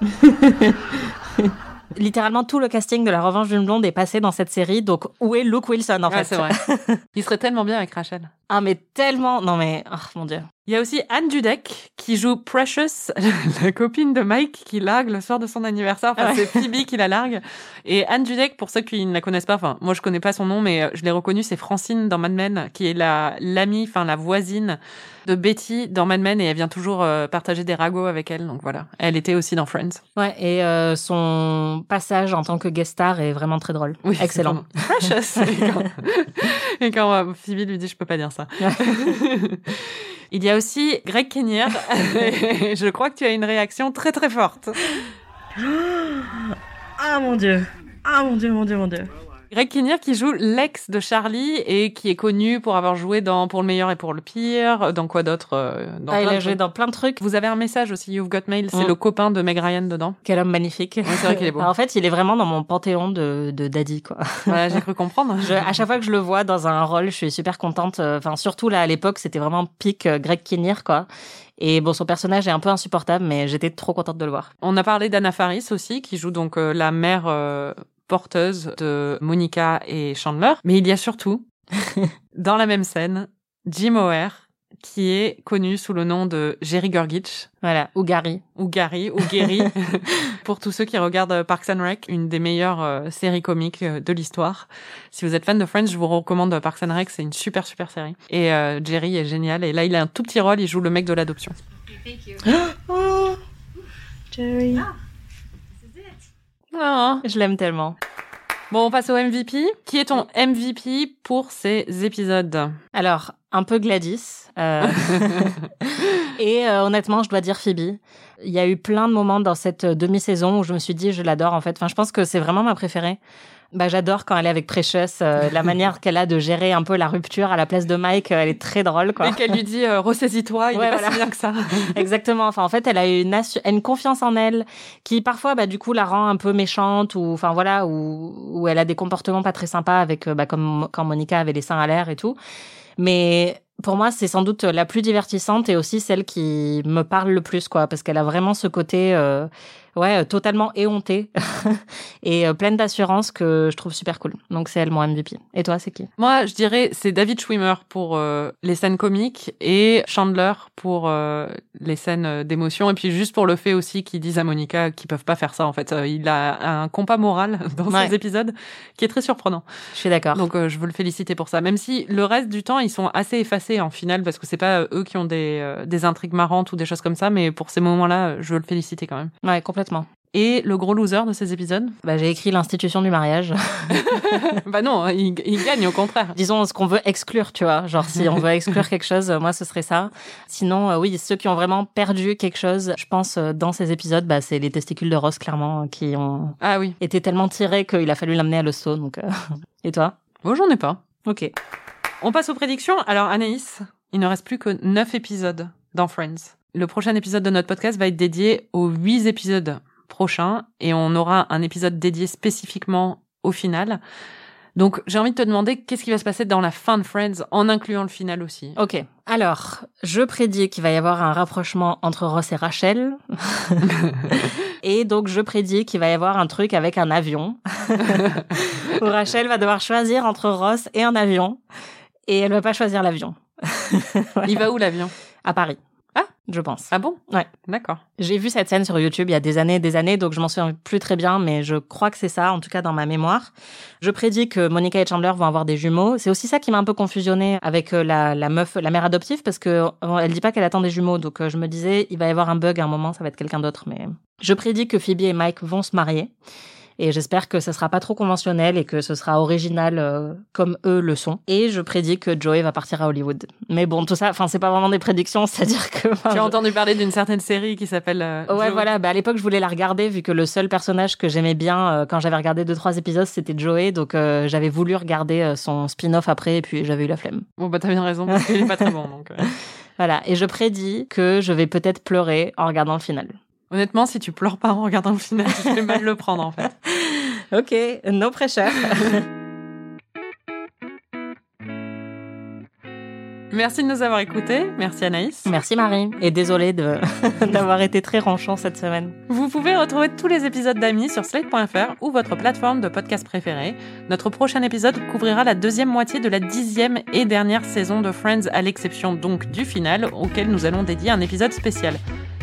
Littéralement tout le casting de La Revanche d'une blonde est passé dans cette série, donc où est Luke Wilson en Ouais, fait c'est vrai. Il serait tellement bien avec Rachel. Ah mais tellement, non mais, oh mon dieu. Il y a aussi Anne Dudek qui joue Precious, la copine de Mike qui largue le soir de son anniversaire. Enfin, Ouais. c'est Phoebe qui la largue. Et Anne Dudek, pour ceux qui ne la connaissent pas, enfin, moi je connais pas son nom, mais euh, je l'ai reconnue, c'est Francine dans Mad Men, qui est la l'amie, enfin la voisine de Betty dans Mad Men, et elle vient toujours euh, partager des ragots avec elle. Donc voilà, elle était aussi dans Friends. Ouais, et euh, son passage en tant que guest star est vraiment très drôle. Oui, Excellent. Precious. et quand, et quand, euh, Phoebe lui dit, je peux pas dire ça. Il y a aussi Greg Kinnear. je crois que tu as une réaction très très forte. Ah mon dieu. Ah mon dieu, mon dieu, mon dieu. Greg Kinnear qui joue l'ex de Charlie et qui est connu pour avoir joué dans Pour le meilleur et pour le pire. Dans quoi d'autre euh, dans Ah, il a joué dans plein de trucs. Vous avez un message aussi, You've Got Mail. C'est Mm. le copain de Meg Ryan dedans. Quel homme magnifique. c'est vrai qu'il est beau. Alors, en fait, il est vraiment dans mon panthéon de, de daddy, quoi. Voilà, j'ai cru comprendre. Je- à chaque fois que je le vois dans un rôle, je suis super contente. Euh, Enfin, surtout là, à l'époque, c'était vraiment pic euh, Greg Kinnear, quoi. Et bon, son personnage est un peu insupportable, mais j'étais trop contente de le voir. On a parlé d'Anna Faris aussi, qui joue donc euh, la mère euh, porteuse de Monica et Chandler. Mais il y a surtout, dans la même scène, Jim O'Hare, qui est connu sous le nom de Jerry Gorgich. Voilà, ou Gary. Ou Gary, ou Gary, pour tous ceux qui regardent Parks and Rec, une des meilleures euh, séries comiques euh, de l'histoire. Si vous êtes fan de Friends, je vous recommande Parks and Rec, c'est une super super série. Et euh, Jerry est génial, et là il a un tout petit rôle, il joue le mec de l'adoption. Oh, Jerry. Ah. Je l'aime tellement. Bon, on passe au MVP. Qui est ton MVP pour ces épisodes? Alors, un peu Gladys. euh, et euh, honnêtement, je dois dire Phoebe. Il y a eu plein de moments dans cette demi-saison où je me suis dit, je l'adore en fait. Enfin, je pense que c'est vraiment ma préférée. Bah, j'adore quand elle est avec Precious, euh, la manière qu'elle a de gérer un peu la rupture à la place de Mike, euh, elle est très drôle, quoi. Et qu'elle lui dit euh, ressaisis-toi, il Ouais, est pas voilà. si bien que ça. Exactement. Enfin, en fait, elle a une, une confiance en elle qui parfois, bah, du coup, la rend un peu méchante ou, enfin voilà, où elle a des comportements pas très sympas avec, euh, bah, comme quand Monica avait les seins à l'air et tout. Mais pour moi, c'est sans doute la plus divertissante et aussi celle qui me parle le plus, quoi, parce qu'elle a vraiment ce côté, euh, ouais, euh, totalement éhonté et euh, pleine d'assurance que je trouve super cool. Donc c'est elle mon MVP. Et toi, c'est qui? Moi, je dirais c'est David Schwimmer pour euh, les scènes comiques et Chandler pour euh, les scènes d'émotion et puis juste pour le fait aussi qu'ils disent à Monica qu'ils peuvent pas faire ça en fait. Il a un compas moral dans Ouais. ces épisodes qui est très surprenant. Je suis d'accord. Donc euh, je veux le féliciter pour ça. Même si le reste du temps ils sont assez effacés en finale parce que c'est pas eux qui ont des des intrigues marrantes ou des choses comme ça, mais pour ces moments-là, je veux le féliciter quand même. Ouais, complètement. Et le gros loser de ces épisodes? Bah, j'ai écrit l'institution du mariage. Bah non, il, il gagne au contraire. Disons ce qu'on veut exclure, tu vois. Genre, si on veut exclure quelque chose, euh, moi, ce serait ça. Sinon, euh, oui, ceux qui ont vraiment perdu quelque chose, je pense, euh, dans ces épisodes, bah, c'est les testicules de Ross, clairement, qui ont Ah oui. été tellement tirés qu'il a fallu l'amener à l'hosto. Donc, euh, et toi? Bon, j'en ai pas. Ok. On passe aux prédictions. Alors, Anaïs, il ne reste plus que 9 épisodes dans Friends. Le prochain épisode de notre podcast va être dédié aux huit épisodes prochains et on aura un épisode dédié spécifiquement au final. Donc, j'ai envie de te demander qu'est-ce qui va se passer dans la fin de Friends en incluant le final aussi? Ok. Alors, je prédis qu'il va y avoir un rapprochement entre Ross et Rachel. et donc, je prédis qu'il va y avoir un truc avec un avion. où Rachel va devoir choisir entre Ross et un avion. Et elle va pas choisir l'avion. Il va où l'avion? À Paris. Ah, je pense. Ah bon? Ouais. D'accord. J'ai vu cette scène sur YouTube il y a des années et des années, donc je m'en souviens plus très bien, mais je crois que c'est ça, en tout cas dans ma mémoire. Je prédis que Monica et Chandler vont avoir des jumeaux. C'est aussi ça qui m'a un peu confusionné avec euh, la, la meuf, la mère adoptive, parce que euh, elle dit pas qu'elle attend des jumeaux, donc euh, je me disais il va y avoir un bug à un moment, ça va être quelqu'un d'autre, mais je prédis que Phoebe et Mike vont se marier. Et j'espère que ça sera pas trop conventionnel et que ce sera original euh, comme eux le sont. Et je prédis que Joey va partir à Hollywood. Mais bon, tout ça, enfin, c'est pas vraiment des prédictions, c'est-à-dire que. Tu as entendu parler d'une certaine série qui s'appelle. euh, Ouais, voilà. Bah, à l'époque, je voulais la regarder vu que le seul personnage que j'aimais bien euh, quand j'avais regardé deux trois épisodes, c'était Joey. Donc, j'avais voulu regarder son spin-off après, et puis j'avais eu la flemme. Bon, bah, t'as bien raison, parce qu'il est pas très bon. Donc. Voilà. Et je prédis que je vais peut-être pleurer en regardant le final. Honnêtement, si tu pleures pas en regardant le final, tu fais mal le prendre, en fait. Ok, no pressure. Merci de nous avoir écoutés. Merci Anaïs. Merci Marie. Et désolée de d'avoir été très ronchon cette semaine. Vous pouvez retrouver tous les épisodes d'Amis sur slate.fr ou votre plateforme de podcast préférée. Notre prochain épisode couvrira la deuxième moitié de la dixième et dernière saison de Friends, à l'exception donc du final, auquel nous allons dédier un épisode spécial.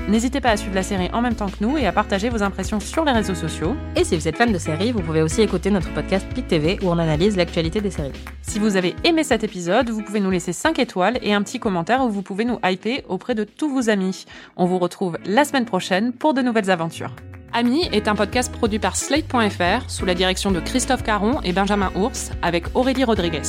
N'hésitez pas à suivre la série en même temps que nous et à partager vos impressions sur les réseaux sociaux. Et si vous êtes fan de séries, vous pouvez aussi écouter notre podcast Pic TV où on analyse l'actualité des séries. Si vous avez aimé cet épisode, vous pouvez nous laisser 5 étoiles et un petit commentaire où vous pouvez nous hyper auprès de tous vos amis. On vous retrouve la semaine prochaine pour de nouvelles aventures. Ami est un podcast produit par Slate.fr sous la direction de Christophe Caron et Benjamin Ours avec Aurélie Rodriguez.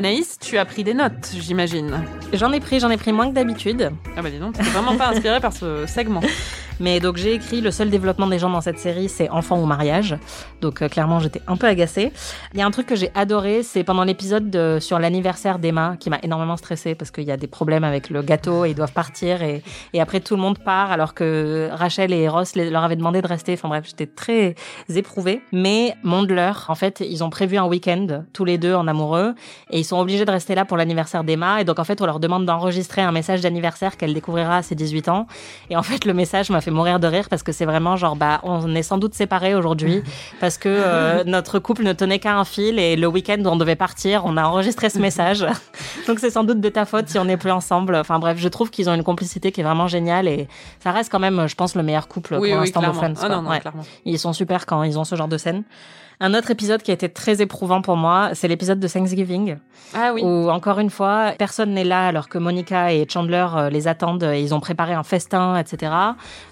Anaïs, tu as pris des notes, j'imagine. J'en ai pris, j'en ai pris moins que d'habitude. Ah bah dis donc, t'es vraiment pas inspiré par ce segment. Mais donc j'ai écrit le seul développement des gens dans cette série, c'est enfant ou mariage. Donc euh, clairement j'étais un peu agacée. Il y a un truc que j'ai adoré, c'est pendant l'épisode de- sur l'anniversaire d'Emma qui m'a énormément stressée parce qu'il y a des problèmes avec le gâteau et ils doivent partir et, et après tout le monde part alors que Rachel et Ross leur avaient demandé de rester. Enfin bref, j'étais très éprouvée. Mais Mondler, en fait, ils ont prévu un week-end tous les deux en amoureux et ils sont obligés de rester là pour l'anniversaire d'Emma et donc en fait on leur demande d'enregistrer un message d'anniversaire qu'elle découvrira à ses 18 ans et en fait le message m'a fait mourir de rire parce que c'est vraiment genre bah on est sans doute séparés aujourd'hui parce que euh, notre couple ne tenait qu'à un fil et le week-end où on devait partir on a enregistré ce message donc c'est sans doute de ta faute si on n'est plus ensemble enfin bref je trouve qu'ils ont une complicité qui est vraiment géniale et ça reste quand même je pense le meilleur couple Oui, pour oui, l'instant de. Friends Ah quoi. non, non, Ouais. clairement. Ils sont super quand ils ont ce genre de scène. Un autre épisode qui a été très éprouvant pour moi, c'est l'épisode de Thanksgiving. Ah oui. Où, encore une fois, personne n'est là alors que Monica et Chandler euh, les attendent et ils ont préparé un festin, etc.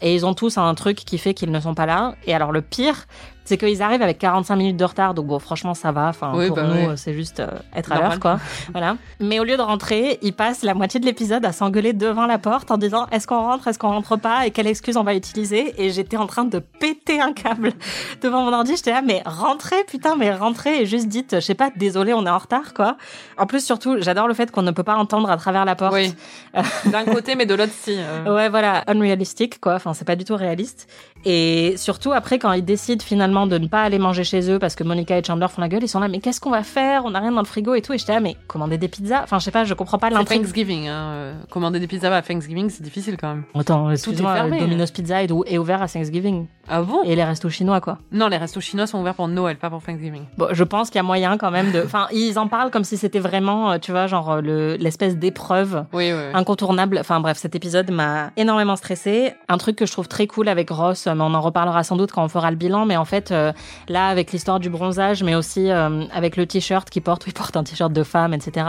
Et ils ont tous un truc qui fait qu'ils ne sont pas là. Et alors, le pire, c'est qu'ils arrivent avec 45 minutes de retard. Donc bon, franchement, ça va. Enfin, Oui, pour bah nous, oui. c'est juste euh, être à l'heure, quoi. voilà. Mais au lieu de rentrer, ils passent la moitié de l'épisode à s'engueuler devant la porte en disant est-ce qu'on rentre, est-ce qu'on rentre pas et quelle excuse on va utiliser? Et j'étais en train de péter un câble devant mon ordi. J'étais là, mais rentrez, putain, mais rentrez et juste dites, je sais pas, désolé, on est en retard, quoi. En plus, surtout, j'adore le fait qu'on ne peut pas entendre à travers la porte. Oui. D'un côté, mais de l'autre, si. euh. Ouais, voilà, unrealistic, quoi. Enfin, c'est pas du tout réaliste. Et surtout, après, quand ils décident finalement de ne pas aller manger chez eux parce que Monica et Chandler font la gueule, ils sont là, mais qu'est-ce qu'on va faire? On n'a rien dans le frigo et tout. Et j'étais là, mais commander des pizzas? Enfin, je sais pas, je comprends pas C'est l'intrigue. Thanksgiving. Hein. euh, Commander des pizzas à Thanksgiving, c'est difficile quand même. Attends, est excuse-moi, fermé. Domino's Pizza est, ou- est ouvert à Thanksgiving. Ah bon? Et les restos chinois, quoi. Non, les restos chinois sont ouverts pour Noël, pas pour Thanksgiving. Bon, je pense qu'il y a moyen quand même de. Enfin, ils en parlent comme si c'était vraiment, euh, tu vois, genre euh, le l'espèce d'épreuve Oui, oui. oui. incontournable. Enfin bref, cet épisode m'a énormément stressée. Un truc que je trouve très cool avec Ross, on en reparlera sans doute quand on fera le bilan. Mais en fait, euh, là, avec l'histoire du bronzage, mais aussi euh, avec le t-shirt qu'il porte, il porte un t-shirt de femme, etc.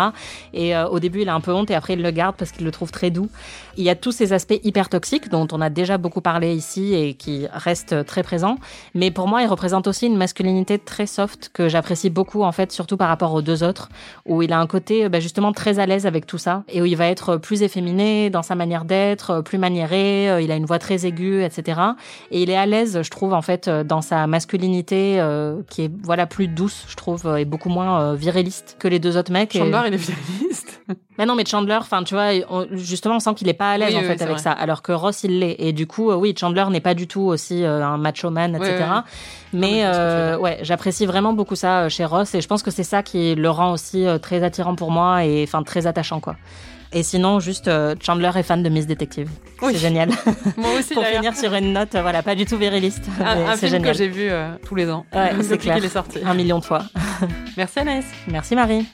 Et euh, au début, il a un peu honte et après, il le garde parce qu'il le trouve très doux. Il y a tous ces aspects hyper toxiques dont on a déjà beaucoup parlé ici et qui restent très présents. Mais pour moi, il représente aussi une masculinité très soft que j'apprécie beaucoup, en fait, surtout par rapport aux deux autres, où il a un côté bah, justement très à l'aise avec tout ça et où il va être plus efféminé dans sa manière d'être, plus maniéré, il a une voix très aiguë, etc. Et il est à l'aise, je trouve, en fait, euh, dans sa masculinité euh, qui est voilà plus douce, je trouve, et beaucoup moins euh, viriliste que les deux autres mecs. Et- Chandler, il est viriliste. mais non, mais Chandler, enfin, tu vois, on- justement, on sent qu'il est pas à l'aise Oui, en oui, fait avec vrai. ça, alors que Ross il l'est. Et du coup, euh, oui, Chandler n'est pas du tout aussi euh, un macho man, etc. Ouais, ouais. Mais euh, ouais, j'apprécie vraiment beaucoup ça euh, chez Ross, et je pense que c'est ça qui le rend aussi euh, très attirant pour moi et enfin très attachant quoi. Et sinon, juste euh, Chandler est fan de Miss Detective. Oui. C'est génial. Moi aussi, pour finir sur une note, voilà, pas du tout viriliste. Un, un c'est film génial. que j'ai vu euh, tous les ans Ouais, c'est clair. qu'il est sorti. Un million de fois. Merci Anaïs. Merci Marie.